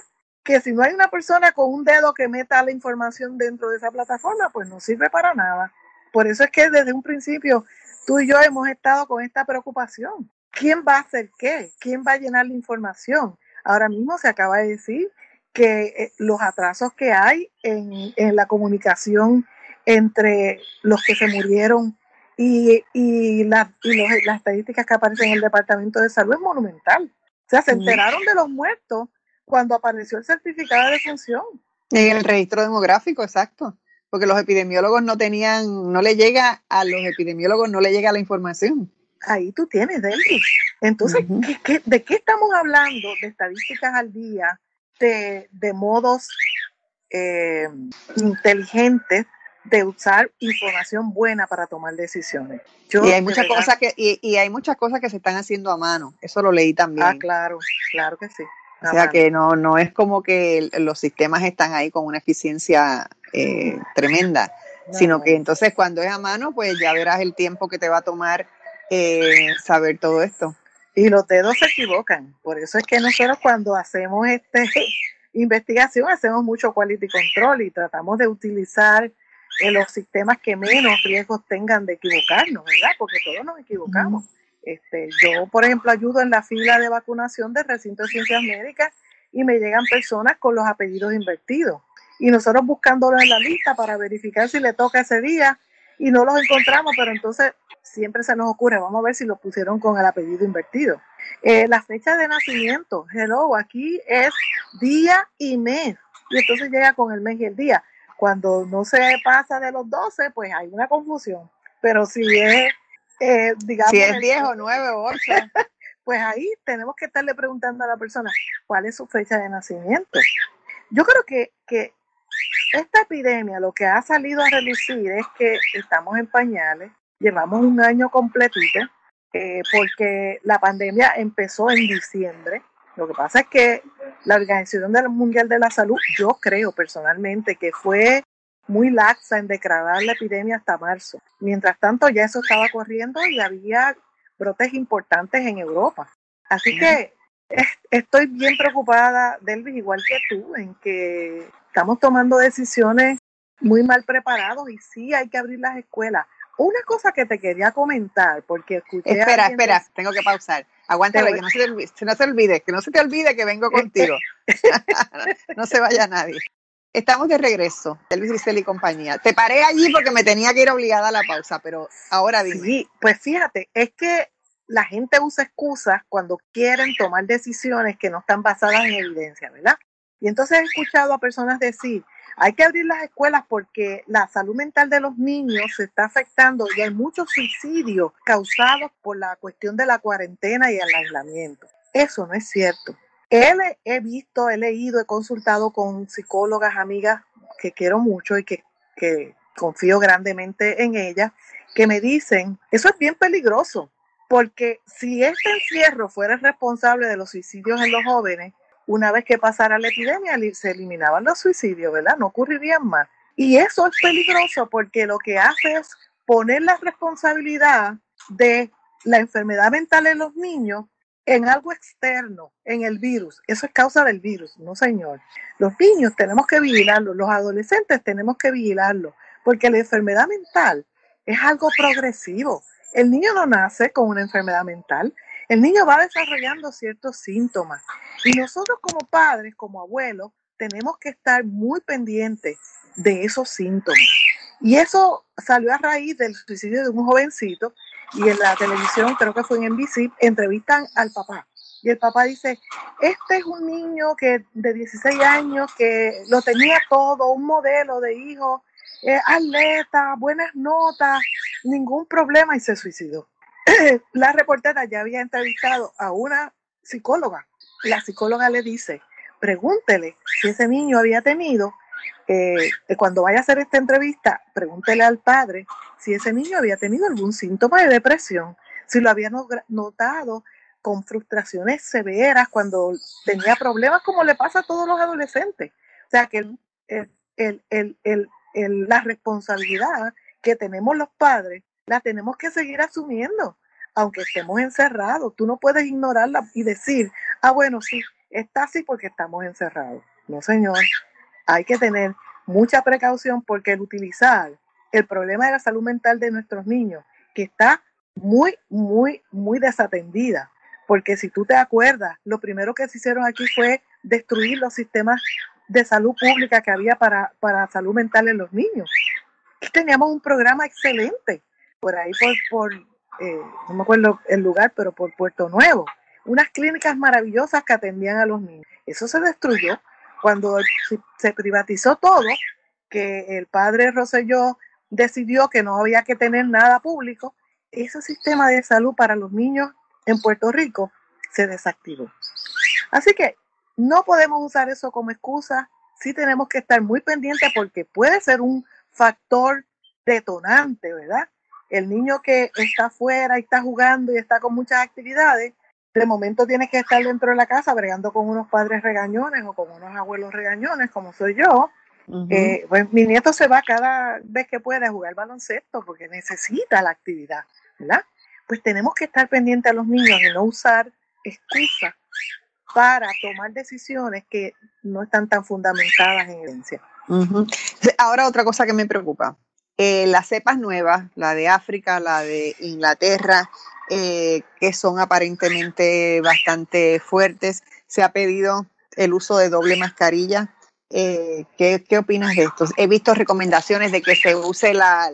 que si no hay una persona con un dedo que meta la información dentro de esa plataforma, pues no sirve para nada. Por eso es que desde un principio tú y yo hemos estado con esta preocupación. ¿Quién va a hacer qué? ¿Quién va a llenar la información? Ahora mismo se acaba de decir que eh, los atrasos que hay en, en la comunicación entre los que se murieron y, y, la- y los- las estadísticas que aparecen en el Departamento de Salud es monumental. O sea, se enteraron de los muertos cuando apareció el certificado de defunción. En el registro demográfico, exacto. Porque los epidemiólogos no tenían, no le llega a los epidemiólogos, no le llega la información. Ahí tú tienes, Delvi. Entonces, Ujú. ¿qué- qué- de qué estamos hablando? De estadísticas al día, de, de modos eh, inteligentes de usar información buena para tomar decisiones. Yo, y hay muchas verdad- cosas que, y, y hay muchas cosas que se están haciendo a mano. Eso lo leí también. Ah, claro, claro que sí. O sea que no, no es como que los sistemas están ahí con una eficiencia eh, tremenda, No, sino no. que entonces cuando es a mano, pues ya verás el tiempo que te va a tomar eh, saber todo esto. Y los dedos se equivocan. Por eso es que nosotros cuando hacemos este investigación hacemos mucho quality control y tratamos de utilizar eh, los sistemas que menos riesgos tengan de equivocarnos, ¿verdad? Porque todos nos equivocamos. Este, yo, por ejemplo, ayudo en la fila de vacunación del recinto de ciencias médicas y me llegan personas con los apellidos invertidos. Y nosotros buscándolos en la lista para verificar si le toca ese día y no los encontramos, pero entonces siempre se nos ocurre, vamos a ver si lo pusieron con el apellido invertido. Eh, la fecha de nacimiento, hello, aquí es día y mes. Y entonces llega con el mes y el día. Cuando no se pasa de los 12, pues hay una confusión. Pero si es, eh, digamos, Si es el- 10 o 9 o 8. pues ahí tenemos que estarle preguntando a la persona cuál es su fecha de nacimiento. Yo creo que, que esta epidemia lo que ha salido a relucir es que estamos en pañales, llevamos un año completito, eh, porque la pandemia empezó en diciembre. Lo que pasa es que la Organización Mundial de la Salud, yo creo personalmente que fue muy laxa en declarar la epidemia hasta marzo. Mientras tanto, ya eso estaba corriendo y había brotes importantes en Europa. Así que es- estoy bien preocupada, Delvis, igual que tú, en que estamos tomando decisiones muy mal preparados y sí hay que abrir las escuelas. Una cosa que te quería comentar, porque escuché... Espera, espera, tengo que pausar. Aguántalo, voy- que no se te olvide, que no se olvide, que no se te olvide que vengo contigo. no se vaya nadie. Estamos de regreso, Elvis Grisel y compañía. Te paré allí porque me tenía que ir obligada a la pausa, pero ahora dime. Sí, pues fíjate, es que la gente usa excusas cuando quieren tomar decisiones que no están basadas en evidencia, ¿verdad? Y entonces he escuchado a personas decir, hay que abrir las escuelas porque la salud mental de los niños se está afectando y hay muchos suicidios causados por la cuestión de la cuarentena y el aislamiento. Eso no es cierto. Él he visto, he leído, he consultado con psicólogas, amigas que quiero mucho y que, que confío grandemente en ellas, que me dicen, eso es bien peligroso, porque si este encierro fuera el responsable de los suicidios en los jóvenes, una vez que pasara la epidemia se eliminaban los suicidios, ¿verdad? No ocurrirían más. Y eso es peligroso porque lo que hace es poner la responsabilidad de la enfermedad mental en los niños en algo externo, en el virus. Eso es causa del virus, no señor. Los niños tenemos que vigilarlos, los adolescentes tenemos que vigilarlos, porque la enfermedad mental es algo progresivo. El niño no nace con una enfermedad mental, el niño va desarrollando ciertos síntomas. Y nosotros como padres, como abuelos, tenemos que estar muy pendientes de esos síntomas. Y eso salió a raíz del suicidio de un jovencito y en la televisión, creo que fue en NBC, entrevistan al papá. Y el papá dice, este es un niño que de 16 años que lo tenía todo, un modelo de hijo, eh, atleta, buenas notas, ningún problema y se suicidó. la reportera ya había entrevistado a una psicóloga. La psicóloga le dice, pregúntele si ese niño había tenido, eh, cuando vaya a hacer esta entrevista, pregúntele al padre si ese niño había tenido algún síntoma de depresión, si lo había notado con frustraciones severas cuando tenía problemas como le pasa a todos los adolescentes. O sea que la responsabilidad que tenemos los padres la tenemos que seguir asumiendo, aunque estemos encerrados. Tú no puedes ignorarla y decir, ah, bueno, sí, está así porque estamos encerrados. No, señor. Hay que tener mucha precaución porque el utilizar el problema de la salud mental de nuestros niños, que está muy, muy, muy desatendida. Porque si tú te acuerdas, lo primero que se hicieron aquí fue destruir los sistemas de salud pública que había para, para salud mental en los niños. teníamos un programa excelente por ahí por, por eh, no me acuerdo el lugar, pero por Puerto Nuevo. Unas clínicas maravillosas que atendían a los niños. Eso se destruyó cuando se privatizó todo, que el padre Rosselló decidió que no había que tener nada público. Ese sistema de salud para los niños en Puerto Rico se desactivó. Así que no podemos usar eso como excusa. Sí tenemos que estar muy pendientes porque puede ser un factor detonante, ¿verdad? El niño que está afuera y está jugando y está con muchas actividades, de momento tiene que estar dentro de la casa bregando con unos padres regañones o con unos abuelos regañones, como soy yo. Eh, pues mi nieto se va cada vez que puede a jugar baloncesto porque necesita la actividad, ¿verdad? Pues tenemos que estar pendientes a los niños y no usar excusas para tomar decisiones que no están tan fundamentadas en evidencia. Ahora otra cosa que me preocupa, eh, las cepas nuevas, la de África, la de Inglaterra, eh, que son aparentemente bastante fuertes, se ha pedido el uso de doble mascarilla. Eh, ¿qué, opinas de esto? He visto recomendaciones de que se use la,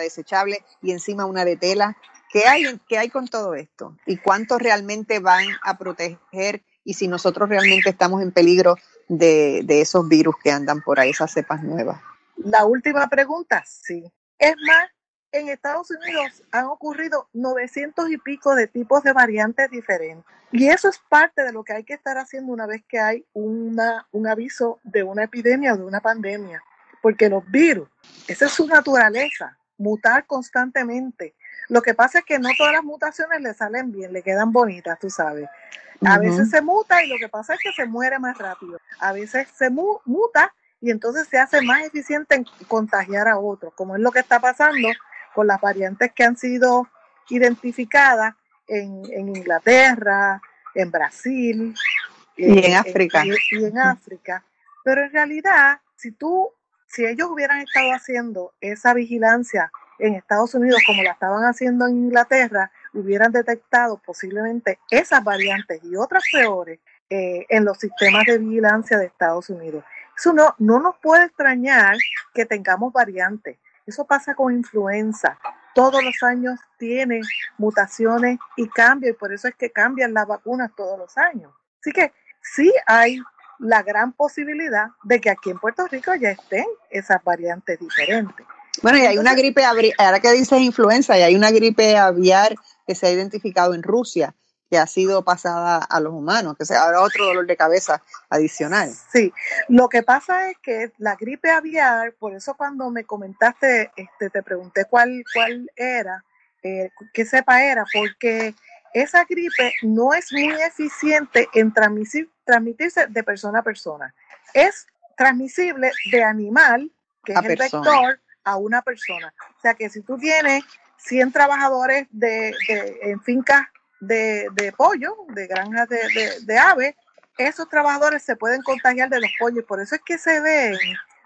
desechable y encima una de tela. ¿Qué hay, ¿Qué hay con todo esto? ¿Y cuántos realmente van a proteger? Y si nosotros realmente estamos en peligro de, de esos virus que andan por ahí, esas cepas nuevas. La última pregunta, sí. Es más, en Estados Unidos han ocurrido 900 y pico de tipos de variantes diferentes. Y eso es parte de lo que hay que estar haciendo una vez que hay una, un aviso de una epidemia o de una pandemia. Porque los virus, esa es su naturaleza, mutar constantemente. Lo que pasa es que no todas las mutaciones le salen bien, le quedan bonitas, tú sabes. A veces se muta y lo que pasa es que se muere más rápido. A veces se muta y entonces se hace más eficiente en contagiar a otros, como es lo que está pasando con las variantes que han sido identificadas en, Inglaterra, en Brasil y en, eh, África. Y, en África. Pero en realidad, si tú, si ellos hubieran estado haciendo esa vigilancia en Estados Unidos como la estaban haciendo en Inglaterra, hubieran detectado posiblemente esas variantes y otras peores eh, en los sistemas de vigilancia de Estados Unidos. Eso no, no nos puede extrañar que tengamos variantes. Eso pasa con influenza. Todos los años tiene mutaciones y cambios y por eso es que cambian las vacunas todos los años. Así que sí hay la gran posibilidad de que aquí en Puerto Rico ya estén esas variantes diferentes. Bueno, y hay una gripe, ahora que dices influenza, y hay una gripe aviar que se ha identificado en Rusia, que ha sido pasada a los humanos, que sea ahora otro dolor de cabeza adicional. Sí, lo que pasa es que la gripe aviar, por eso cuando me comentaste, este, te pregunté cuál, cuál era, eh, qué cepa era, porque esa gripe no es muy eficiente en transmitirse de persona a persona. Es transmisible de animal, que es el vector, a una persona. O sea que si tú tienes 100 trabajadores de, de en fincas de, pollo, de granjas de, aves, esos trabajadores se pueden contagiar de los pollos. Por eso es que se ven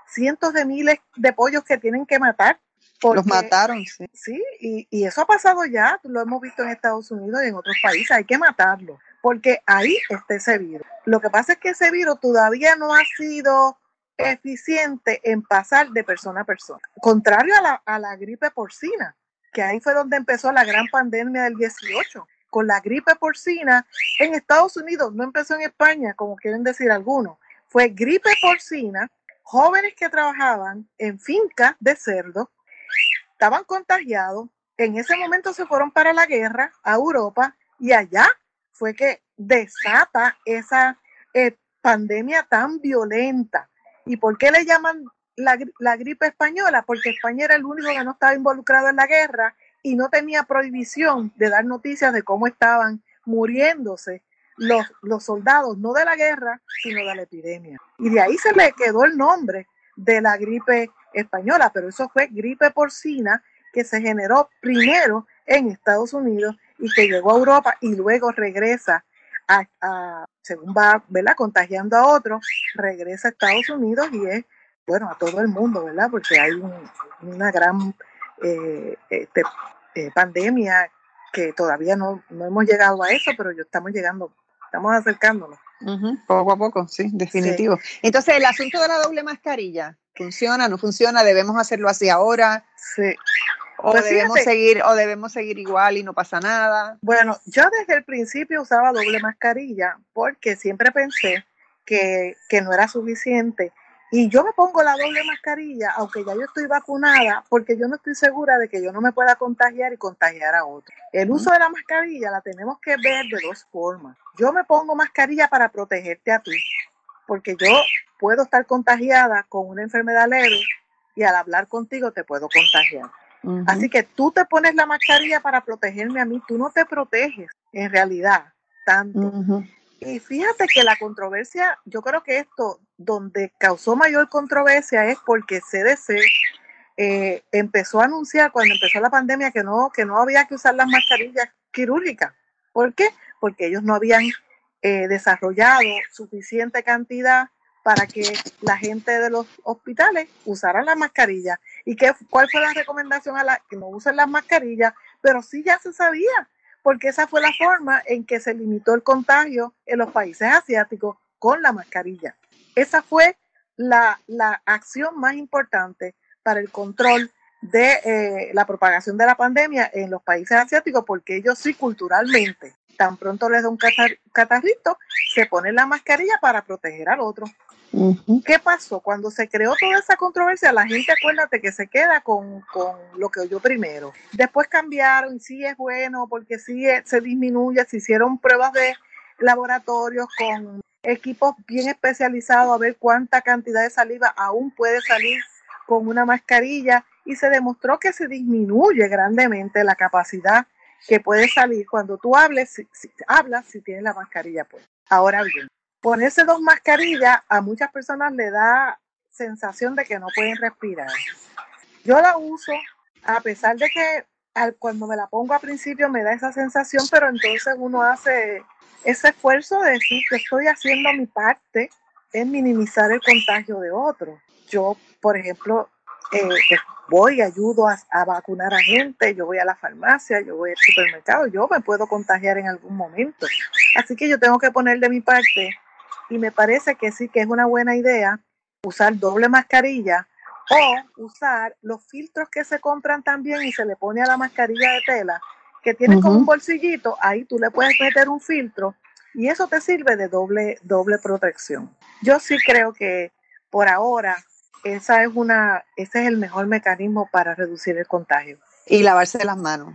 cientos de miles de pollos que tienen que matar. los mataron, sí. Sí, y, y, eso ha pasado ya, lo hemos visto en Estados Unidos y en otros países, hay que matarlo, porque ahí está ese virus. Lo que pasa es que ese virus todavía no ha sido eficiente en pasar de persona a persona. Contrario a la, a la gripe porcina, que ahí fue donde empezó la gran pandemia del 18. Con la gripe porcina en Estados Unidos, no empezó en España, como quieren decir algunos. Fue gripe porcina, jóvenes que trabajaban en fincas de cerdo, estaban contagiados, en ese momento se fueron para la guerra a Europa y allá fue que desata esa eh, pandemia tan violenta. ¿Y por qué le llaman la, la, gripe española? Porque España era el único que no estaba involucrado en la guerra y no tenía prohibición de dar noticias de cómo estaban muriéndose los, los soldados, no de la guerra, sino de la epidemia. Y de ahí se le quedó el nombre de la gripe española, pero eso fue gripe porcina que se generó primero en Estados Unidos y que llegó a Europa y luego regresa a, según va, ¿verdad? Contagiando a otros, regresa a Estados Unidos y es, bueno, a todo el mundo, ¿verdad? Porque hay un, una gran eh, este, eh, pandemia que todavía no, no hemos llegado a eso, pero yo estamos llegando, estamos acercándonos. Uh -huh, poco a poco, sí, definitivo. Sí. Entonces, el asunto de la doble mascarilla, ¿funciona? ¿No funciona? ¿Debemos hacerlo así ahora? Sí. O pues debemos fíjate, seguir, o debemos seguir igual y no pasa nada. Bueno, yo desde el principio usaba doble mascarilla porque siempre pensé que, que no era suficiente. Y yo me pongo la doble mascarilla, aunque ya yo estoy vacunada, porque yo no estoy segura de que yo no me pueda contagiar y contagiar a otro. El uso de la mascarilla la tenemos que ver de dos formas. Yo me pongo mascarilla para protegerte a ti, porque yo puedo estar contagiada con una enfermedad leve y al hablar contigo te puedo contagiar. Uh -huh. Así que tú te pones la mascarilla para protegerme a mí, tú no te proteges en realidad tanto. Uh -huh. Y fíjate que la controversia, yo creo que esto, donde causó mayor controversia es porque CDC eh, empezó a anunciar cuando empezó la pandemia que no, que no había que usar las mascarillas quirúrgicas. ¿Por qué? Porque ellos no habían eh, desarrollado suficiente cantidad para que la gente de los hospitales usara las mascarillas. ¿Y qué, cuál fue la recomendación a la que no usen las mascarillas? Pero sí ya se sabía porque esa fue la forma en que se limitó el contagio en los países asiáticos con la mascarilla. Esa fue la, la acción más importante para el control de eh, la propagación de la pandemia en los países asiáticos, porque ellos sí culturalmente, tan pronto les da un catar catarrito, se ponen la mascarilla para proteger al otro. ¿Qué pasó? Cuando se creó toda esa controversia, la gente, acuérdate que se queda con, con lo que oyó primero. Después cambiaron, sí es bueno, porque sí se disminuye, se hicieron pruebas de laboratorios con equipos bien especializados a ver cuánta cantidad de saliva aún puede salir con una mascarilla y se demostró que se disminuye grandemente la capacidad que puede salir cuando tú hables, si, si, hablas si tienes la mascarilla puesta. Ahora bien, ponerse dos mascarillas a muchas personas le da sensación de que no pueden respirar. Yo la uso a pesar de que al, cuando me la pongo al principio me da esa sensación, pero entonces uno hace ese esfuerzo de decir que estoy haciendo mi parte en minimizar el contagio de otros. Yo, por ejemplo, eh, voy, ayudo a, vacunar a gente, yo voy a la farmacia, yo voy al supermercado, yo me puedo contagiar en algún momento. Así que yo tengo que poner de mi parte y me parece que sí que es una buena idea usar doble mascarilla o usar los filtros que se compran también y se le pone a la mascarilla de tela que tiene uh -huh. como un bolsillito, ahí tú le puedes meter un filtro y eso te sirve de doble, doble protección. Yo sí creo que por ahora esa es una, ese es el mejor mecanismo para reducir el contagio. Y lavarse las manos.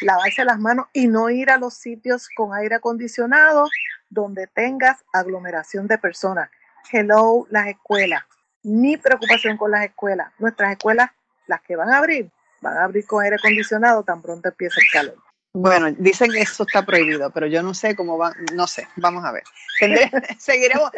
Lavarse las manos y no ir a los sitios con aire acondicionado donde tengas aglomeración de personas. Hello, las escuelas. Mi preocupación con las escuelas. Nuestras escuelas, las que van a abrir, van a abrir con aire acondicionado tan pronto empiece el calor. Bueno, dicen que eso está prohibido, pero yo no sé cómo va, no sé, vamos a ver. Tendré, seguiremos,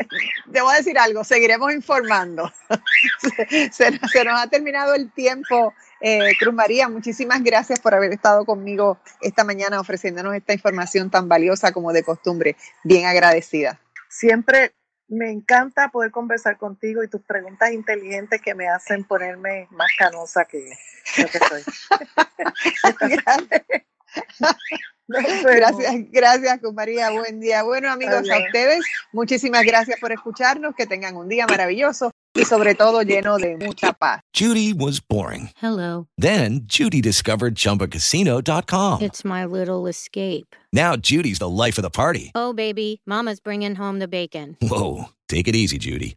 te voy a decir algo, seguiremos informando. Se, se, se nos ha terminado el tiempo. Eh, Cruz María, muchísimas gracias por haber estado conmigo esta mañana ofreciéndonos esta información tan valiosa como de costumbre. Bien agradecida. Siempre me encanta poder conversar contigo y tus preguntas inteligentes que me hacen ponerme más canosa que lo que soy. gracias, gracias, María. Buen día. Bueno, amigos, Adiós. a ustedes, muchísimas gracias por escucharnos. Que tengan un día maravilloso. y sobre todo lleno de mucha paz. Judy was boring. Hello. Then Judy discovered ChumbaCasino.com. It's my little escape. Now Judy's the life of the party. Oh, baby, Mama's bringing home the bacon. Whoa, take it easy, Judy.